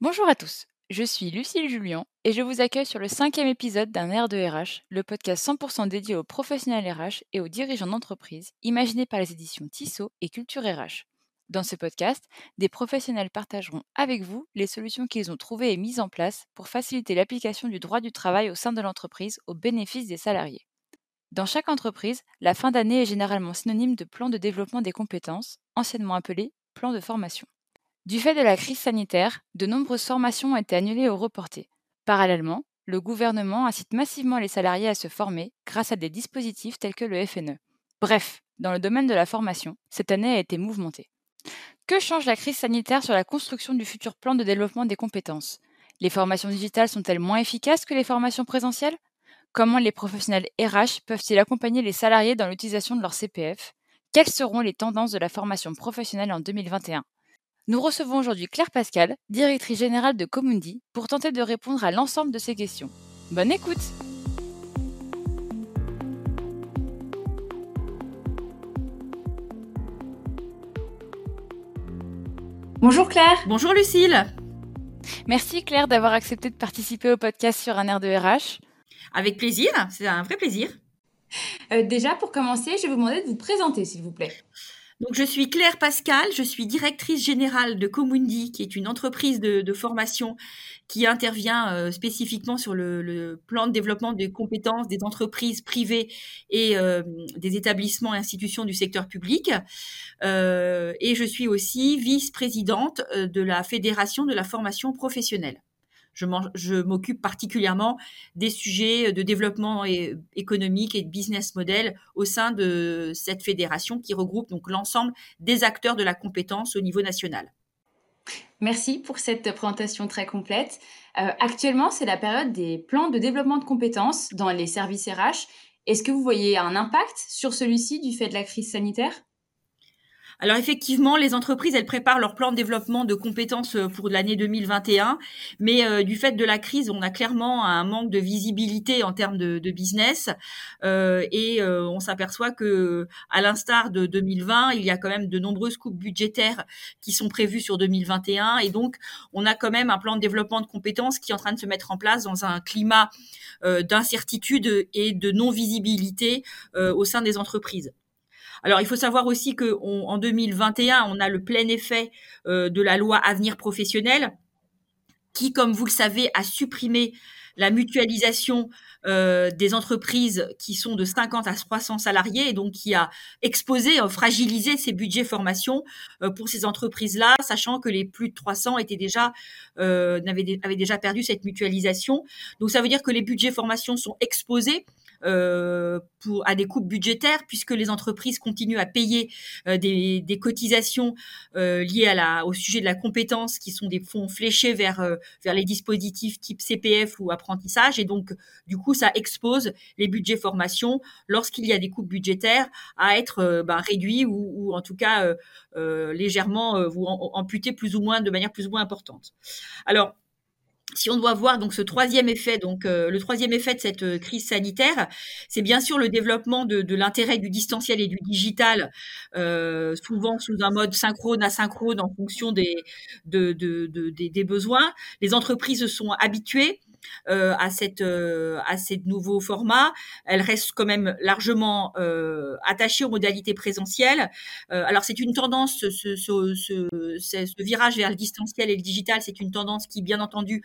Bonjour à tous, je suis Lucille Julien et je vous accueille sur le cinquième épisode d'un Air de RH, le podcast 100% dédié aux professionnels RH et aux dirigeants d'entreprise, imaginé par les éditions Tissot et Culture RH. Dans ce podcast, des professionnels partageront avec vous les solutions qu'ils ont trouvées et mises en place pour faciliter l'application du droit du travail au sein de l'entreprise au bénéfice des salariés. Dans chaque entreprise, la fin d'année est généralement synonyme de plan de développement des compétences, anciennement appelé plan de formation. Du fait de la crise sanitaire, de nombreuses formations ont été annulées ou reportées. Parallèlement, le gouvernement incite massivement les salariés à se former grâce à des dispositifs tels que le FNE. Bref, dans le domaine de la formation, cette année a été mouvementée. Que change la crise sanitaire sur la construction du futur plan de développement des compétences? Les formations digitales sont-elles moins efficaces que les formations présentielles? Comment les professionnels RH peuvent-ils accompagner les salariés dans l'utilisation de leur CPF Quelles seront les tendances de la formation professionnelle en 2021 nous recevons aujourd'hui Claire Pascal, directrice générale de Comundi, pour tenter de répondre à l'ensemble de ces questions. Bonne écoute Bonjour Claire Bonjour Lucille Merci Claire d'avoir accepté de participer au podcast sur un air de RH. Avec plaisir, c'est un vrai plaisir. Euh, déjà, pour commencer, je vais vous demander de vous présenter, s'il vous plaît. Donc, je suis Claire Pascal, je suis directrice générale de Comundi, qui est une entreprise de, formation qui intervient euh, spécifiquement sur le, plan de développement des compétences des entreprises privées et euh, des établissements et institutions du secteur public. Euh, et je suis aussi vice-présidente de la Fédération de la formation professionnelle je m'occupe particulièrement des sujets de développement économique et de business model au sein de cette fédération qui regroupe donc l'ensemble des acteurs de la compétence au niveau national. Merci pour cette présentation très complète. Euh, actuellement, c'est la période des plans de développement de compétences dans les services RH. Est-ce que vous voyez un impact sur celui-ci du fait de la crise sanitaire? Alors effectivement, les entreprises, elles préparent leur plan de développement de compétences euh, pour l'année 2021, mais euh, du fait de la crise, on a clairement un manque de visibilité en termes de, business. Euh, et on s'aperçoit que, à l'instar de 2020, il y a quand même de nombreuses coupes budgétaires qui sont prévues sur 2021 et donc on a quand même un plan de développement de compétences qui est en train de se mettre en place dans un climat d'incertitude et de non visibilité au sein des entreprises. Alors, il faut savoir aussi que en 2021, on a le plein effet euh, de la loi Avenir professionnel, qui, comme vous le savez, a supprimé la mutualisation euh, des entreprises qui sont de 50 à 300 salariés et donc qui a exposé, euh, fragilisé ces budgets formation pour ces entreprises-là, sachant que les plus de 300 étaient déjà avaient, avaient déjà perdu cette mutualisation. Donc ça veut dire que les budgets formation sont exposés euh, à des coupes budgétaires puisque les entreprises continuent à payer euh, des, cotisations euh, liées au sujet de la compétence qui sont des fonds fléchés vers, les dispositifs type CPF ou apprentissage et donc du coup ça expose les budgets formation lorsqu'il y a des coupes budgétaires à être bah, réduits ou, en tout cas légèrement ou amputés plus ou moins de manière plus ou moins importante. Alors si on doit voir donc ce troisième effet, euh, le troisième effet de cette euh, crise sanitaire, c'est bien sûr le développement de, l'intérêt du distanciel et du digital, euh, souvent sous un mode synchrone, asynchrone en fonction des, de, de, des, des besoins. Les entreprises se sont habituées euh, à cette euh, à ces nouveaux formats. Elle reste quand même largement euh, attachée aux modalités présentielles. alors c'est une tendance, ce, ce, ce, ce, virage vers le distanciel et le digital, c'est une tendance qui, bien entendu,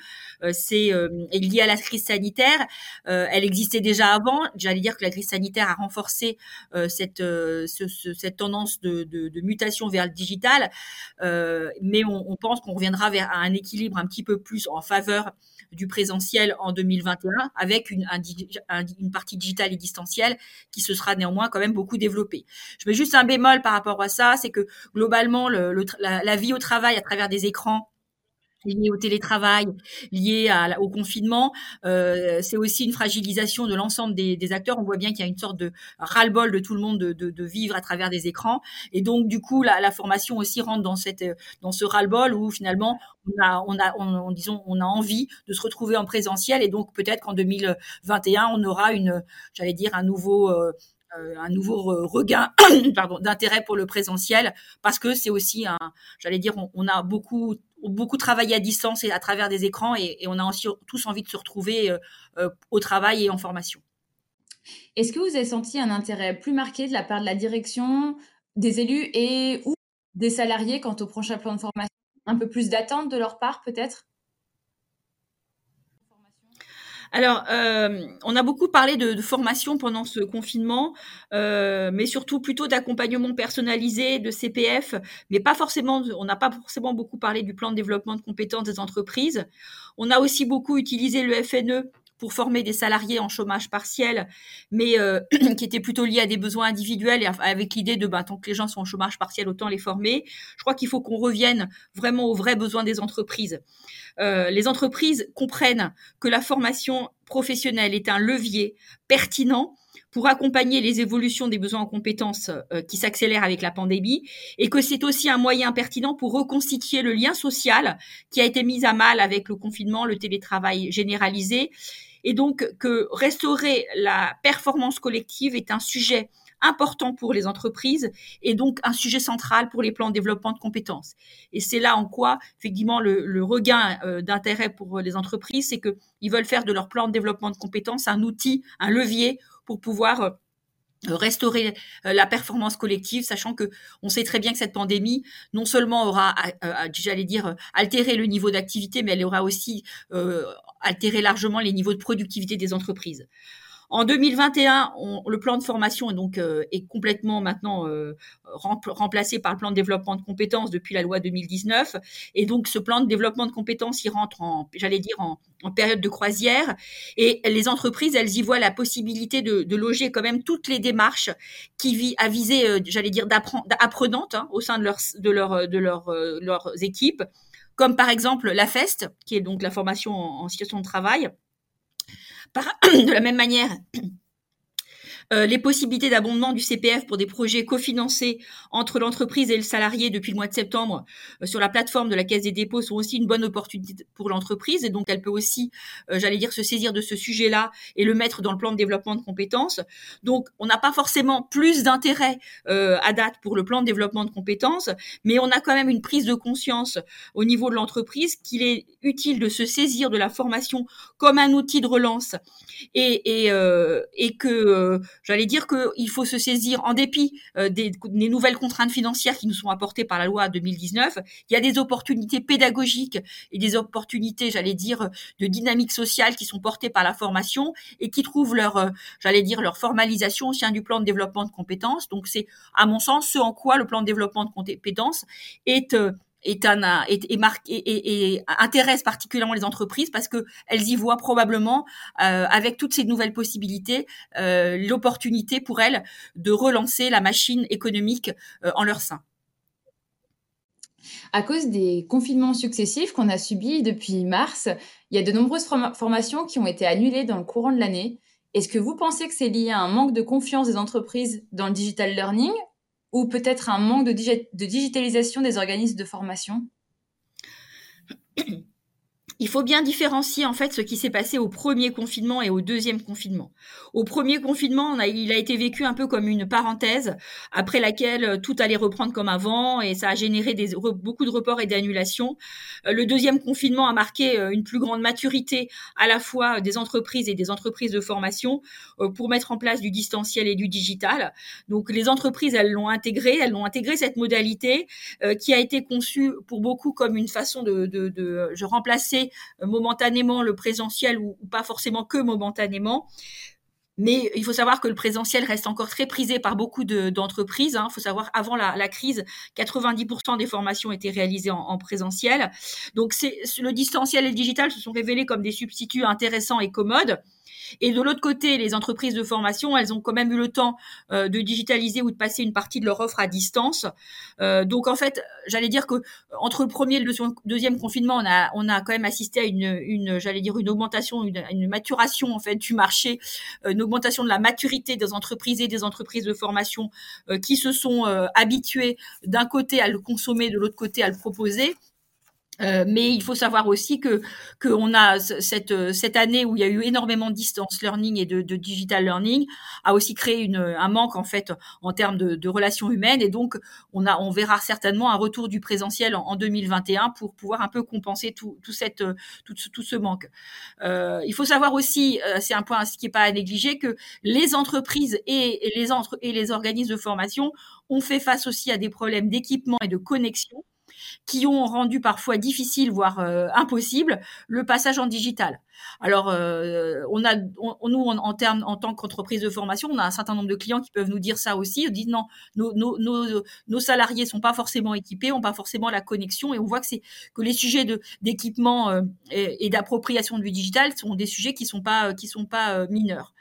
c'est est liée à la crise sanitaire. elle existait déjà avant. J'allais dire que la crise sanitaire a renforcé cette cette tendance de, de, mutation vers le digital, mais on pense qu'on reviendra vers un équilibre un petit peu plus en faveur du présentiel en 2021 avec une, partie digitale et distancielle qui se sera néanmoins quand même beaucoup développée. Je mets juste un bémol par rapport à ça, c'est que globalement le, la, vie au travail à travers des écrans liées au télétravail, liées au confinement. Euh, c'est aussi une fragilisation de l'ensemble des, acteurs. On voit bien qu'il y a une sorte de ras-le-bol de tout le monde de, vivre à travers des écrans. Et donc, du coup, la, formation aussi rentre dans, cette, dans ce ras-le-bol où finalement, on a, on a, on, disons, on a envie de se retrouver en présentiel. Et donc, peut-être qu'en 2021, on aura une, j'allais dire, un nouveau... Euh, euh, un nouveau regain d'intérêt pour le présentiel parce que c'est aussi un, j'allais dire, on, a beaucoup beaucoup travaillé à distance et à travers des écrans et, on a aussi tous envie de se retrouver au travail et en formation. Est-ce que vous avez senti un intérêt plus marqué de la part de la direction, des élus et ou des salariés quant au prochain plan de formation? Un peu plus d'attente de leur part peut-être? Alors, euh, on a beaucoup parlé de, formation pendant ce confinement, euh, mais surtout plutôt d'accompagnement personnalisé, de CPF, mais pas forcément. On n'a pas forcément beaucoup parlé du plan de développement de compétences des entreprises. On a aussi beaucoup utilisé le FNE pour former des salariés en chômage partiel, mais euh, qui étaient plutôt liés à des besoins individuels et avec l'idée de bah, tant que les gens sont en chômage partiel, autant les former. Je crois qu'il faut qu'on revienne vraiment aux vrais besoins des entreprises. Euh, les entreprises comprennent que la formation professionnelle est un levier pertinent pour accompagner les évolutions des besoins en compétences euh, qui s'accélèrent avec la pandémie et que c'est aussi un moyen pertinent pour reconstituer le lien social qui a été mis à mal avec le confinement, le télétravail généralisé. Et donc que restaurer la performance collective est un sujet important pour les entreprises et donc un sujet central pour les plans de développement de compétences. Et c'est là en quoi, effectivement, le, regain euh, d'intérêt pour les entreprises, c'est qu'ils veulent faire de leur plan de développement de compétences un outil, un levier pour pouvoir euh, restaurer euh, la performance collective, sachant que on sait très bien que cette pandémie non seulement aura, j'allais dire, altéré le niveau d'activité, mais elle aura aussi altéré largement les niveaux de productivité des entreprises. En 2021, le plan de formation est donc euh, est complètement maintenant euh, remplacé par le plan de développement de compétences depuis la loi 2019. Et donc, ce plan de développement de compétences, il rentre en, j'allais dire, en, période de croisière. Et les entreprises, elles y voient la possibilité de, loger quand même toutes les démarches qui visent à viser, euh, j'allais dire, d'apprenantes hein, au sein de, leur, de, leur, de leur, leurs équipes, comme par exemple la FEST, qui est donc la formation en situation de travail de la même manière, euh, les possibilités d'abondement du CPF pour des projets cofinancés entre l'entreprise et le salarié depuis le mois de septembre euh, sur la plateforme de la Caisse des dépôts sont aussi une bonne opportunité pour l'entreprise et donc elle peut aussi, euh, j'allais dire, se saisir de ce sujet-là et le mettre dans le plan de développement de compétences. Donc on n'a pas forcément plus d'intérêt à date pour le plan de développement de compétences, mais on a quand même une prise de conscience au niveau de l'entreprise qu'il est utile de se saisir de la formation comme un outil de relance et, et, et que J'allais dire qu'il faut se saisir, en dépit euh, des, nouvelles contraintes financières qui nous sont apportées par la loi 2019, il y a des opportunités pédagogiques et des opportunités, j'allais dire, de dynamique sociale qui sont portées par la formation et qui trouvent leur, euh, j'allais dire, leur formalisation au sein du plan de développement de compétences. Donc c'est, à mon sens, ce en quoi le plan de développement de compétences est euh, est un et, intéresse particulièrement les entreprises parce que elles y voient probablement euh, avec toutes ces nouvelles possibilités euh, l'opportunité pour elles de relancer la machine économique euh, en leur sein. À cause des confinements successifs qu'on a subis depuis mars, il y a de nombreuses formations qui ont été annulées dans le courant de l'année. Est-ce que vous pensez que c'est lié à un manque de confiance des entreprises dans le digital learning ou peut-être un manque de, digitalisation des organismes de formation? Il faut bien différencier en fait ce qui s'est passé au premier confinement et au deuxième confinement. Au premier confinement, il a été vécu un peu comme une parenthèse après laquelle euh, tout allait reprendre comme avant et ça a généré beaucoup de reports et d'annulations. Euh, le deuxième confinement a marqué euh, une plus grande maturité à la fois des entreprises et des entreprises de formation pour mettre en place du distanciel et du digital. Donc les entreprises, elles l'ont intégré, elles l'ont intégré cette modalité qui a été conçue pour beaucoup comme une façon de, remplacer momentanément le présentiel ou, pas forcément que momentanément. Mais il faut savoir que le présentiel reste encore très prisé par beaucoup d'entreprises. Hein. Il faut savoir, avant la, crise, 90% des formations étaient réalisées en, en présentiel. Donc, le distanciel et le digital se sont révélés comme des substituts intéressants et commodes. Et de l'autre côté, les entreprises de formation, elles ont quand même eu le temps euh, de digitaliser ou de passer une partie de leur offre à distance. Euh, donc en fait, j'allais dire que entre le premier et le deuxième confinement, on a, on a quand même assisté à une, une j'allais dire une augmentation, une, maturation en fait du marché, euh, augmentation de la maturité des entreprises et des entreprises de formation qui se sont habituées d'un côté à le consommer, de l'autre côté à le proposer. Euh, mais il faut savoir aussi que qu'on a cette cette année où il y a eu énormément de distance learning et de, de digital learning a aussi créé une, un manque en fait en termes de, de, relations humaines et donc on a on verra certainement un retour du présentiel en, en 2021 pour pouvoir un peu compenser tout tout cette tout, tout ce manque. Euh, il faut savoir aussi euh, c'est un point qui est pas à négliger que les entreprises et les entre et les organismes de formation ont fait face aussi à des problèmes d'équipement et de connexion qui ont rendu parfois difficile, voire euh, impossible, le passage en digital. Alors, euh, on a, nous, en, termes, en tant qu'entreprise de formation, on a un certain nombre de clients qui peuvent nous dire ça aussi. Ils disent non, nos, nos, nos, salariés sont pas forcément équipés, ont pas forcément la connexion, et on voit que que les sujets d'équipement euh, et, et d'appropriation du digital sont des sujets qui sont pas qui sont pas mineurs.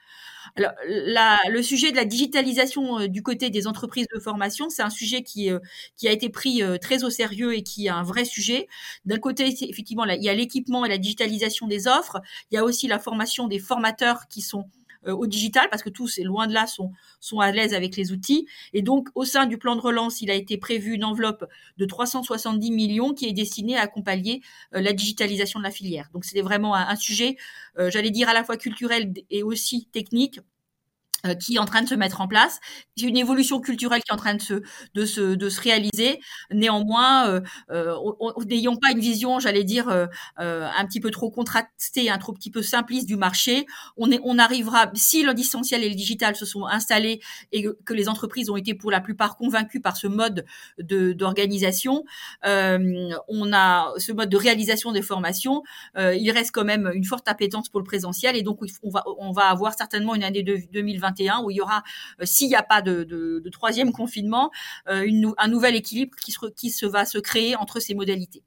Alors, le sujet de la digitalisation euh, du côté des entreprises de formation, c'est un sujet qui, euh, qui a été pris euh, très au sérieux et qui est un vrai sujet. D'un côté, effectivement, il y a l'équipement et la digitalisation des offres. Il y a aussi la formation des formateurs qui sont au digital parce que tous, et loin de là, sont, sont à l'aise avec les outils. Et donc, au sein du plan de relance, il a été prévu une enveloppe de 370 millions qui est destinée à accompagner euh, la digitalisation de la filière. Donc, c'était vraiment un, sujet, euh, j'allais dire, à la fois culturel et aussi technique euh, qui est en train de se mettre en place. C'est une évolution culturelle qui est en train de se, de se, de se réaliser. Néanmoins, euh, euh, n'ayons pas une vision, j'allais dire, euh, euh, un petit peu trop contrastée, un trop petit peu simpliste du marché. On, est, on arrivera, si le distanciel et le digital se sont installés et que les entreprises ont été pour la plupart convaincues par ce mode d'organisation, on a ce mode de réalisation des formations. il reste quand même une forte appétence pour le présentiel et donc on va, on va avoir certainement une année de 2020 où il y aura, euh, s'il n'y a pas de, de, de, troisième confinement, euh, une, un nouvel équilibre qui se, qui se va se créer entre ces modalités.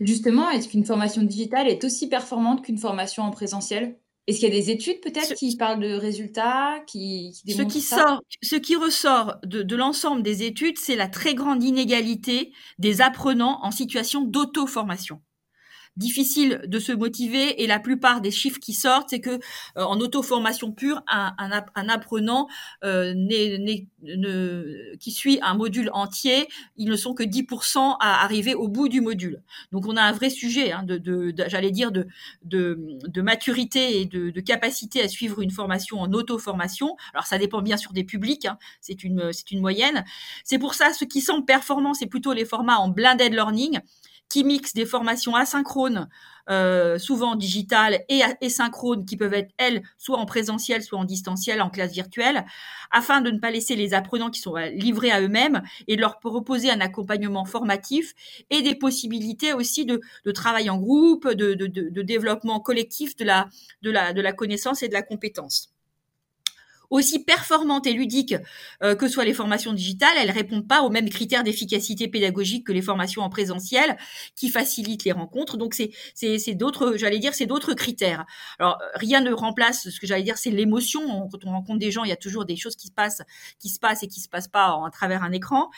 Justement, est-ce qu'une formation digitale est aussi performante qu'une formation en présentiel? Est-ce qu'il y a des études peut-être qui parlent de résultats, qui, qui ce qui ça? sort, ce qui ressort de, de l'ensemble des études, c'est la très grande inégalité des apprenants en situation d'auto-formation difficile de se motiver et la plupart des chiffres qui sortent, c'est que euh, en auto-formation pure, un, un, un apprenant euh, ne, qui suit un module entier, ils ne sont que 10% à arriver au bout du module. Donc on a un vrai sujet, hein, de, de, j'allais dire, de, de, de, maturité et de, de, capacité à suivre une formation en auto-formation. Alors ça dépend bien sûr des publics, hein, c'est une, une moyenne. C'est pour ça, ce qui semble performant, c'est plutôt les formats en blended learning qui mixent des formations asynchrones, euh, souvent digitales et asynchrones, qui peuvent être, elles, soit en présentiel, soit en distanciel, en classe virtuelle, afin de ne pas laisser les apprenants qui sont euh, livrés à eux-mêmes et de leur proposer un accompagnement formatif et des possibilités aussi de, travail en groupe, de, développement collectif de la connaissance et de la compétence aussi performantes et ludiques euh, que soient les formations digitales, elles répondent pas aux mêmes critères d'efficacité pédagogique que les formations en présentiel qui facilitent les rencontres. Donc c'est d'autres, j'allais dire, c'est d'autres critères. Alors rien ne remplace ce que j'allais dire, c'est l'émotion. Quand on rencontre des gens, il y a toujours des choses qui se passent, qui se passent et qui se passent pas à travers un écran.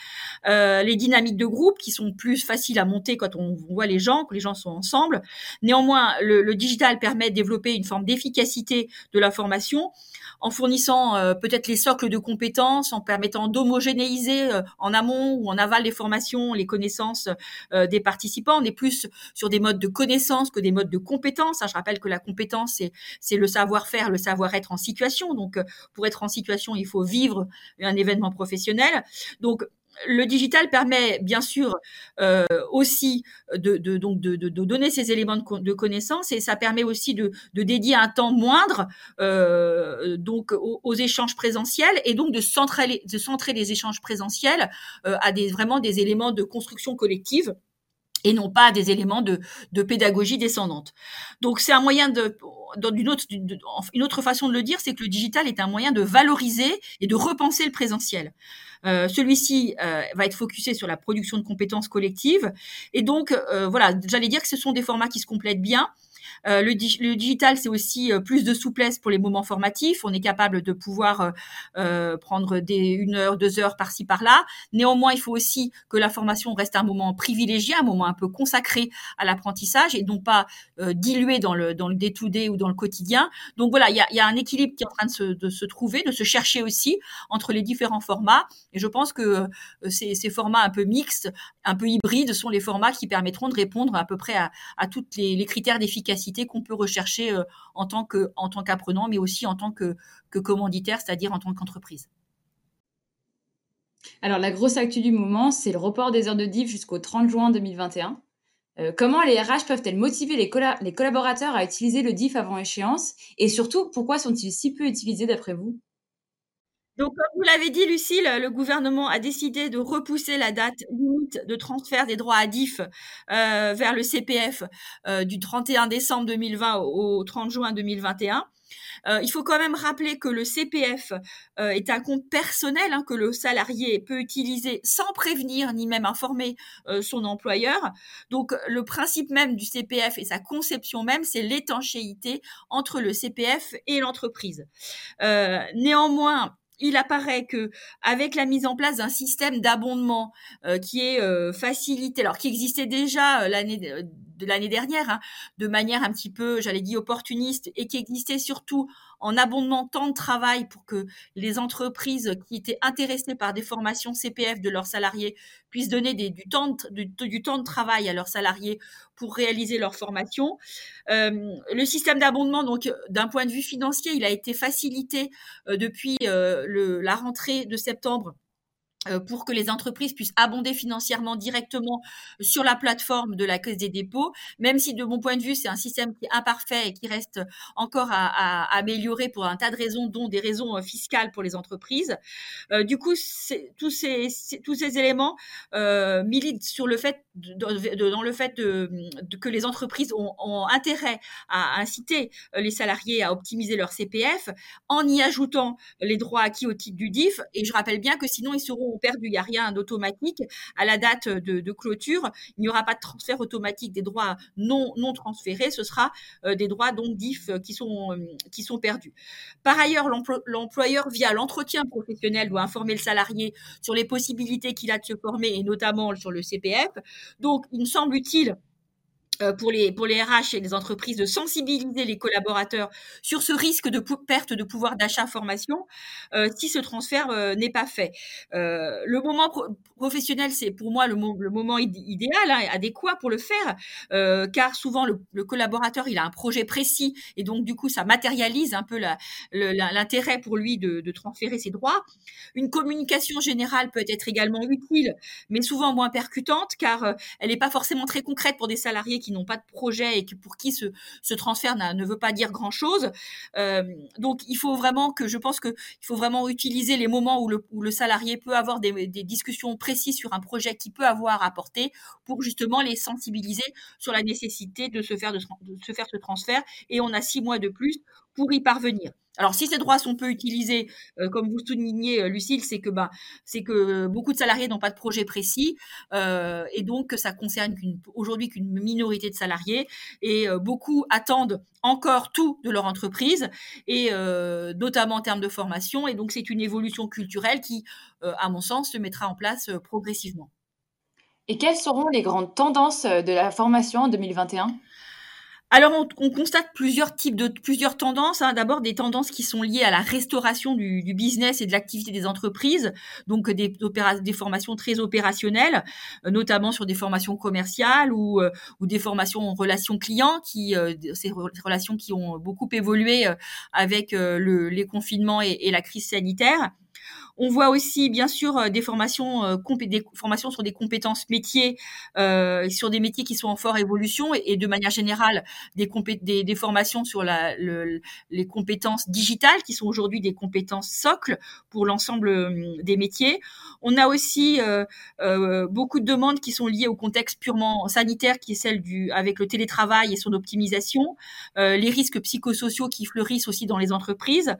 Euh, les dynamiques de groupe qui sont plus faciles à monter quand on voit les gens, que les gens sont ensemble. Néanmoins, le digital permet de développer une forme d'efficacité de la formation en fournissant euh, peut-être les socles de compétences, en permettant d'homogénéiser euh, en amont ou en aval des formations les connaissances euh, des participants. On est plus sur des modes de connaissances que des modes de compétences. Je rappelle que la compétence, c'est, c'est le savoir-faire, le savoir-être en situation. Donc, pour être en situation, il faut vivre un événement professionnel. Donc, le digital permet bien sûr euh, aussi de, donc de, donner ces éléments de, connaissance et ça permet aussi de, dédier un temps moindre euh, donc aux, échanges présentiels et donc de centrer, de centrer les échanges présentiels euh, à des vraiment des éléments de construction collective et non pas des éléments de, de pédagogie descendante. Donc c'est un moyen de, dans une autre, une autre façon de le dire, c'est que le digital est un moyen de valoriser et de repenser le présentiel. Euh, Celui-ci euh, va être focusé sur la production de compétences collectives. Et donc, euh, voilà, j'allais dire que ce sont des formats qui se complètent bien. Euh, le, digital, c'est aussi euh, plus de souplesse pour les moments formatifs. On est capable de pouvoir euh, prendre une heure, deux heures par-ci par-là. Néanmoins, il faut aussi que la formation reste un moment privilégié, un moment un peu consacré à l'apprentissage et non pas dilué dans le dans le day-to-day ou dans le quotidien. Donc voilà, il y a, un équilibre qui est en train de se, trouver, de se chercher aussi entre les différents formats. Et je pense que ces, formats un peu mixtes, un peu hybrides, sont les formats qui permettront de répondre à peu près à, les, les critères d'efficacité qu'on peut rechercher euh, en tant qu'apprenant, mais aussi en tant que, que commanditaire, c'est-à-dire en tant qu'entreprise. Alors la grosse actu du moment, c'est le report des heures de div jusqu'au 30 juin 2021. Euh, comment les RH peuvent-elles motiver les, les collaborateurs à utiliser le DIF avant échéance? Et surtout, pourquoi sont-ils si peu utilisés d'après vous? Donc, comme vous l'avez dit, Lucille, le gouvernement a décidé de repousser la date limite de transfert des droits à DIF euh, vers le CPF euh, du 31 décembre 2020 au 30 juin 2021. Euh, il faut quand même rappeler que le CPF est un compte personnel hein, que le salarié peut utiliser sans prévenir ni même informer son employeur. Donc le principe même du CPF et sa conception même, c'est l'étanchéité entre le CPF et l'entreprise. néanmoins, il apparaît que avec la mise en place d'un système d'abondement euh, qui est euh, facilité, alors qui existait déjà euh, l'année de, l'année dernière, hein, de manière un petit peu, j'allais dire opportuniste, et qui existait surtout en abondement temps de travail pour que les entreprises qui étaient intéressées par des formations CPF de leurs salariés puissent donner du, temps de, travail à leurs salariés pour réaliser leur formation. Euh, le système d'abondement, donc d'un point de vue financier, il a été facilité euh, depuis euh, la rentrée de septembre pour que les entreprises puissent abonder financièrement directement sur la plateforme de la Caisse des dépôts, même si de mon point de vue, c'est un système qui est imparfait et qui reste encore à, améliorer pour un tas de raisons, dont des raisons euh, fiscales pour les entreprises. Euh, du coup, tous ces, éléments euh, militent sur le fait, dans le fait que les entreprises ont, ont, intérêt à inciter les salariés à optimiser leur CPF en y ajoutant les droits acquis au titre du DIF. Et je rappelle bien que sinon, ils seront perdu. Il n'y a rien d'automatique. À la date de, clôture, il n'y aura pas de transfert automatique des droits non, non transférés. Ce sera euh, des droits donc DIF qui sont, euh, qui sont perdus. Par ailleurs, l'employeur, via l'entretien professionnel, doit informer le salarié sur les possibilités qu'il a de se former et notamment sur le CPF. Donc, il me semble utile euh, pour les, pour les RH et les entreprises de sensibiliser les collaborateurs sur ce risque de perte de pouvoir d'achat formation euh, si ce transfert euh, n'est pas fait. Euh, le moment professionnel, c'est pour moi le, moment idéal, hein, adéquat pour le faire, euh, car souvent le, le, collaborateur il a un projet précis et donc du coup ça matérialise un peu l'intérêt pour lui de, de transférer ses droits. Une communication générale peut être également utile, mais souvent moins percutante, car elle n'est pas forcément très concrète pour des salariés qui n'ont pas de projet et pour qui ce, ce transfert ne veut pas dire grand chose. Euh, donc il faut vraiment que je pense que il faut vraiment utiliser les moments où le, salarié peut avoir des, discussions précises sur un projet qui peut avoir à porter pour justement les sensibiliser sur la nécessité de se faire ce transfert et on a six mois de plus pour y parvenir. Alors si ces droits sont peu utilisés, euh, comme vous soulignez, euh, Lucille, c'est que bah, c'est que beaucoup de salariés n'ont pas de projet précis euh, et donc que ça concerne aujourd'hui qu'une minorité de salariés et beaucoup attendent encore tout de leur entreprise et notamment en termes de formation et donc c'est une évolution culturelle qui, à mon sens, se mettra en place progressivement. Et quelles seront les grandes tendances de la formation en 2021 alors, on, on, constate plusieurs types de plusieurs tendances. Hein. D'abord, des tendances qui sont liées à la restauration du, du business et de l'activité des entreprises, donc des, des formations très opérationnelles, euh, notamment sur des formations commerciales ou, euh, ou des formations en relations clients, qui euh, ces relations qui ont beaucoup évolué avec le, les confinements et la crise sanitaire. On voit aussi, bien sûr, euh, des formations, euh, des formations sur des compétences métiers, euh, sur des métiers qui sont en forte évolution, et, de manière générale, des, des, formations sur les compétences digitales, qui sont aujourd'hui des compétences socles pour l'ensemble des métiers. On a aussi beaucoup de demandes qui sont liées au contexte purement sanitaire, qui est celle du avec le télétravail et son optimisation, les risques psychosociaux qui fleurissent aussi dans les entreprises.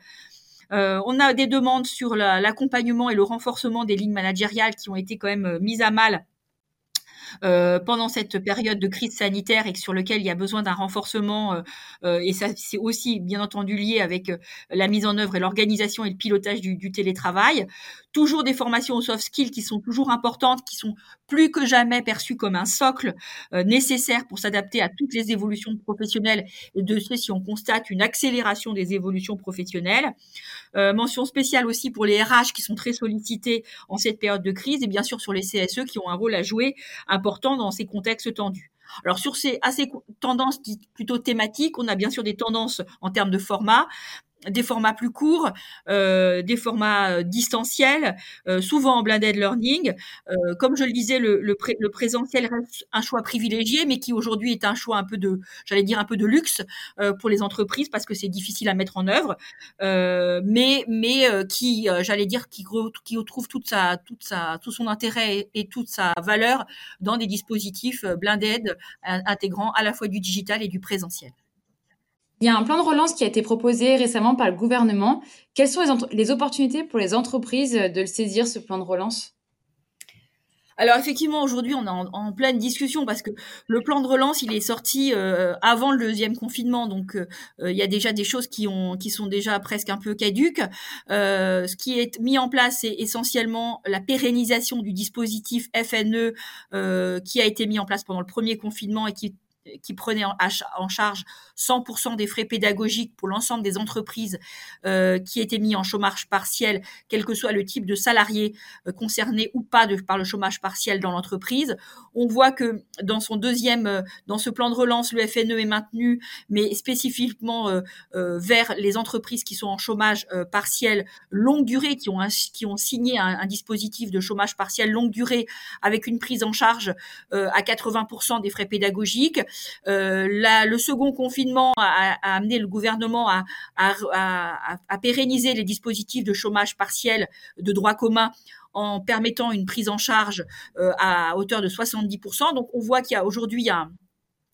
Euh, on a des demandes sur l'accompagnement et le renforcement des lignes managériales qui ont été quand même euh, mises à mal euh, pendant cette période de crise sanitaire et sur lequel il y a besoin d'un renforcement. Euh, euh, et ça, c'est aussi bien entendu lié avec la mise en œuvre et l'organisation et le pilotage du, télétravail. Toujours des formations aux soft skills qui sont toujours importantes, qui sont plus que jamais perçues comme un socle nécessaire pour s'adapter à toutes les évolutions professionnelles et de ce si on constate une accélération des évolutions professionnelles. mention spéciale aussi pour les RH qui sont très sollicités en cette période de crise et bien sûr sur les CSE qui ont un rôle à jouer important dans ces contextes tendus. Alors sur ces assez tendances plutôt thématiques, on a bien sûr des tendances en termes de format, des formats plus courts, euh, des formats euh, distanciels, euh, souvent en blended learning. Euh, comme je le disais, le, le, le, présentiel reste un choix privilégié, mais qui aujourd'hui est un choix un peu de, j'allais dire un peu de luxe euh, pour les entreprises parce que c'est difficile à mettre en œuvre, euh, mais mais qui, j'allais dire, qui, qui retrouve toute sa toute sa tout son intérêt et, et toute sa valeur dans des dispositifs blended intégrant à la fois du digital et du présentiel. Il y a un plan de relance qui a été proposé récemment par le gouvernement. Quelles sont les, opportunités pour les entreprises de le saisir, ce plan de relance? Alors effectivement, aujourd'hui, on est en, pleine discussion parce que le plan de relance, il est sorti euh, avant le deuxième confinement, donc euh, il y a déjà des choses qui ont qui sont déjà presque un peu caduques. Euh, ce qui est mis en place, c'est essentiellement la pérennisation du dispositif FNE qui a été mis en place pendant le premier confinement et qui qui prenait en, charge 100% des frais pédagogiques pour l'ensemble des entreprises euh, qui étaient mis en chômage partiel, quel que soit le type de salarié euh, concerné ou pas de, par le chômage partiel dans l'entreprise. On voit que dans son deuxième, euh, dans ce plan de relance, le FNE est maintenu, mais spécifiquement euh, vers les entreprises qui sont en chômage partiel longue durée, qui ont, qui ont signé un, un, dispositif de chômage partiel longue durée avec une prise en charge à 80% des frais pédagogiques. Euh, le second confinement a, amené le gouvernement à, pérenniser les dispositifs de chômage partiel de droit commun en permettant une prise en charge euh, à hauteur de 70%. Donc on voit qu'il y a aujourd'hui un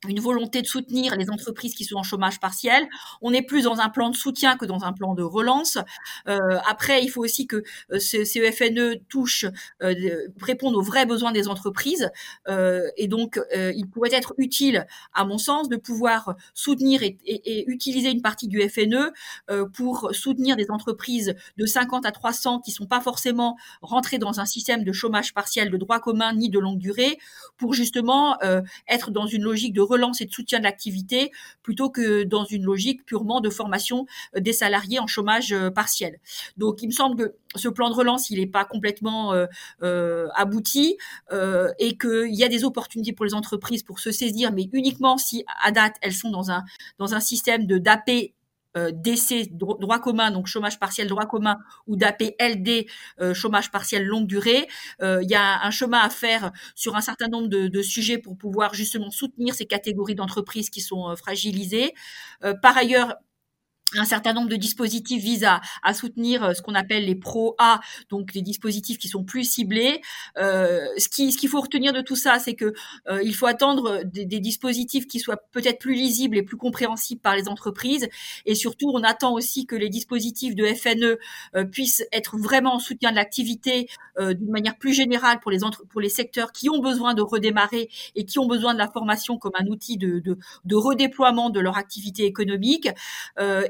une volonté de soutenir les entreprises qui sont en chômage partiel. On est plus dans un plan de soutien que dans un plan de relance. Euh, après, il faut aussi que euh, ces, FNE touchent, euh, répondent aux vrais besoins des entreprises. Et donc, il pourrait être utile, à mon sens, de pouvoir soutenir et, utiliser une partie du FNE euh, pour soutenir des entreprises de 50 à 300 qui sont pas forcément rentrées dans un système de chômage partiel de droit commun ni de longue durée, pour justement être dans une logique de relance et de soutien de l'activité plutôt que dans une logique purement de formation euh, des salariés en chômage euh, partiel. Donc il me semble que ce plan de relance, il n'est pas complètement euh, abouti et qu'il y a des opportunités pour les entreprises pour se saisir, mais uniquement si à date elles sont dans un dans un système de d'AP euh, DC droit commun, donc chômage partiel droit commun, ou d'APLD euh, chômage partiel longue durée. Euh, il y a un chemin à faire sur un certain nombre de, de sujets pour pouvoir justement soutenir ces catégories d'entreprises qui sont fragilisées. par ailleurs, un certain nombre de dispositifs visent à, soutenir euh, ce qu'on appelle les pro A, donc les dispositifs qui sont plus ciblés. Euh, ce qui ce qu'il faut retenir de tout ça, c'est que euh, il faut attendre des, des, dispositifs qui soient peut-être plus lisibles et plus compréhensibles par les entreprises. Et surtout, on attend aussi que les dispositifs de FNE euh, puissent être vraiment en soutien de l'activité euh, d'une manière plus générale pour les entre, pour les secteurs qui ont besoin de redémarrer et qui ont besoin de la formation comme un outil de, de, de redéploiement de leur activité économique.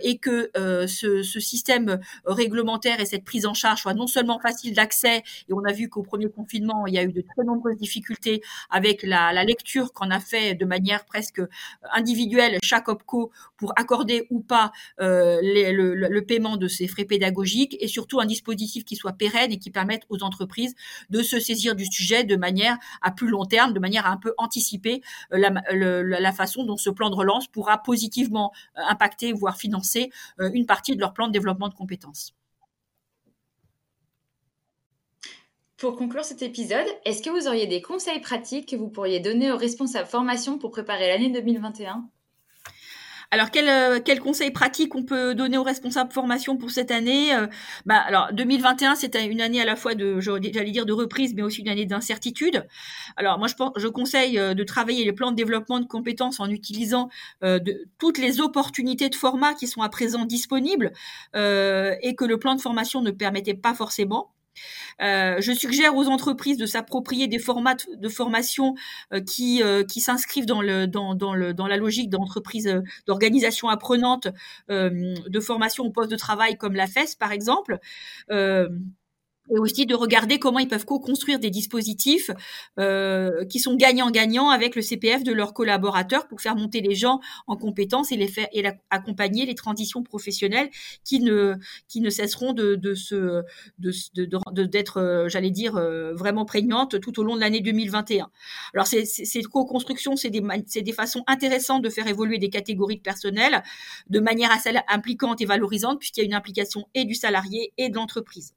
Et que euh, ce, système réglementaire et cette prise en charge soit non seulement facile d'accès, et on a vu qu'au premier confinement, il y a eu de très nombreuses difficultés avec la, lecture qu'on a fait de manière presque individuelle chaque OPCO pour accorder ou pas euh, le, paiement de ces frais pédagogiques, et surtout un dispositif qui soit pérenne et qui permette aux entreprises de se saisir du sujet de manière à plus long terme, de manière à un peu anticiper euh, la, façon dont ce plan de relance pourra positivement euh, impacter, voire financer euh, une partie de leur plan de développement de compétences. Pour conclure cet épisode, est-ce que vous auriez des conseils pratiques que vous pourriez donner aux responsables formation pour préparer l'année 2021 alors, quel, euh, quel conseil pratique on peut donner aux responsables formation pour cette année euh, bah, Alors, 2021, c'est une année à la fois de, j'allais dire, de reprise, mais aussi une année d'incertitude. Alors, moi, je, je conseille euh, de travailler les plans de développement de compétences en utilisant toutes les opportunités de format qui sont à présent disponibles et que le plan de formation ne permettait pas forcément. Euh, je suggère aux entreprises de s'approprier des formats de formation euh, qui, euh, qui s'inscrivent dans, la logique d'entreprise, d'organisation apprenante, de formation au poste de travail comme la FES par exemple et aussi de regarder comment ils peuvent co-construire des dispositifs euh, qui sont gagnants-gagnants avec le CPF de leurs collaborateurs pour faire monter les gens en compétences et les faire et accompagner les transitions professionnelles qui ne qui ne cesseront de de se de d'être euh, j'allais dire euh, vraiment prégnantes tout au long de l'année 2021. Alors ces co-construction c'est des c'est des façons intéressantes de faire évoluer des catégories de personnel de manière assez impliquante et valorisante puisqu'il y a une implication et du salarié et de l'entreprise.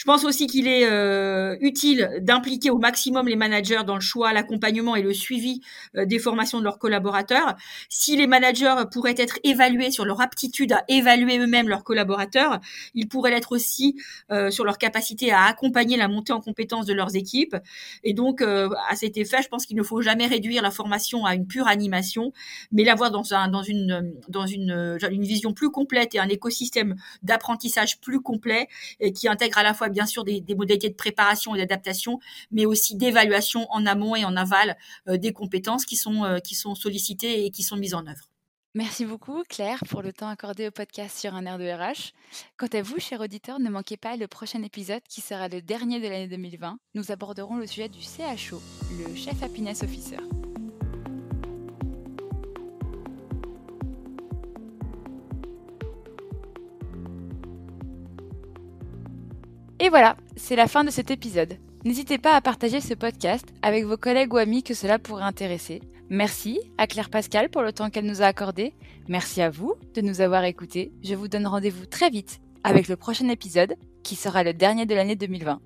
Je pense aussi qu'il est euh, utile d'impliquer au maximum les managers dans le choix, l'accompagnement et le suivi euh, des formations de leurs collaborateurs. Si les managers pourraient être évalués sur leur aptitude à évaluer eux-mêmes leurs collaborateurs, ils pourraient l'être aussi euh, sur leur capacité à accompagner la montée en compétences de leurs équipes. Et donc, à cet effet, je pense qu'il ne faut jamais réduire la formation à une pure animation, mais l'avoir dans, un, dans, une, dans une, une vision plus complète et un écosystème d'apprentissage plus complet et qui intègre à la fois bien sûr des, modalités de préparation et d'adaptation, mais aussi d'évaluation en amont et en aval euh, des compétences qui sont, euh, qui sont sollicitées et qui sont mises en œuvre. Merci beaucoup Claire pour le temps accordé au podcast sur un air de RH. Quant à vous, chers auditeurs, ne manquez pas le prochain épisode qui sera le dernier de l'année 2020. Nous aborderons le sujet du CHO, le Chef Happiness Officer. Et voilà, c'est la fin de cet épisode. N'hésitez pas à partager ce podcast avec vos collègues ou amis que cela pourrait intéresser. Merci à Claire Pascal pour le temps qu'elle nous a accordé. Merci à vous de nous avoir écoutés. Je vous donne rendez-vous très vite avec le prochain épisode qui sera le dernier de l'année 2020.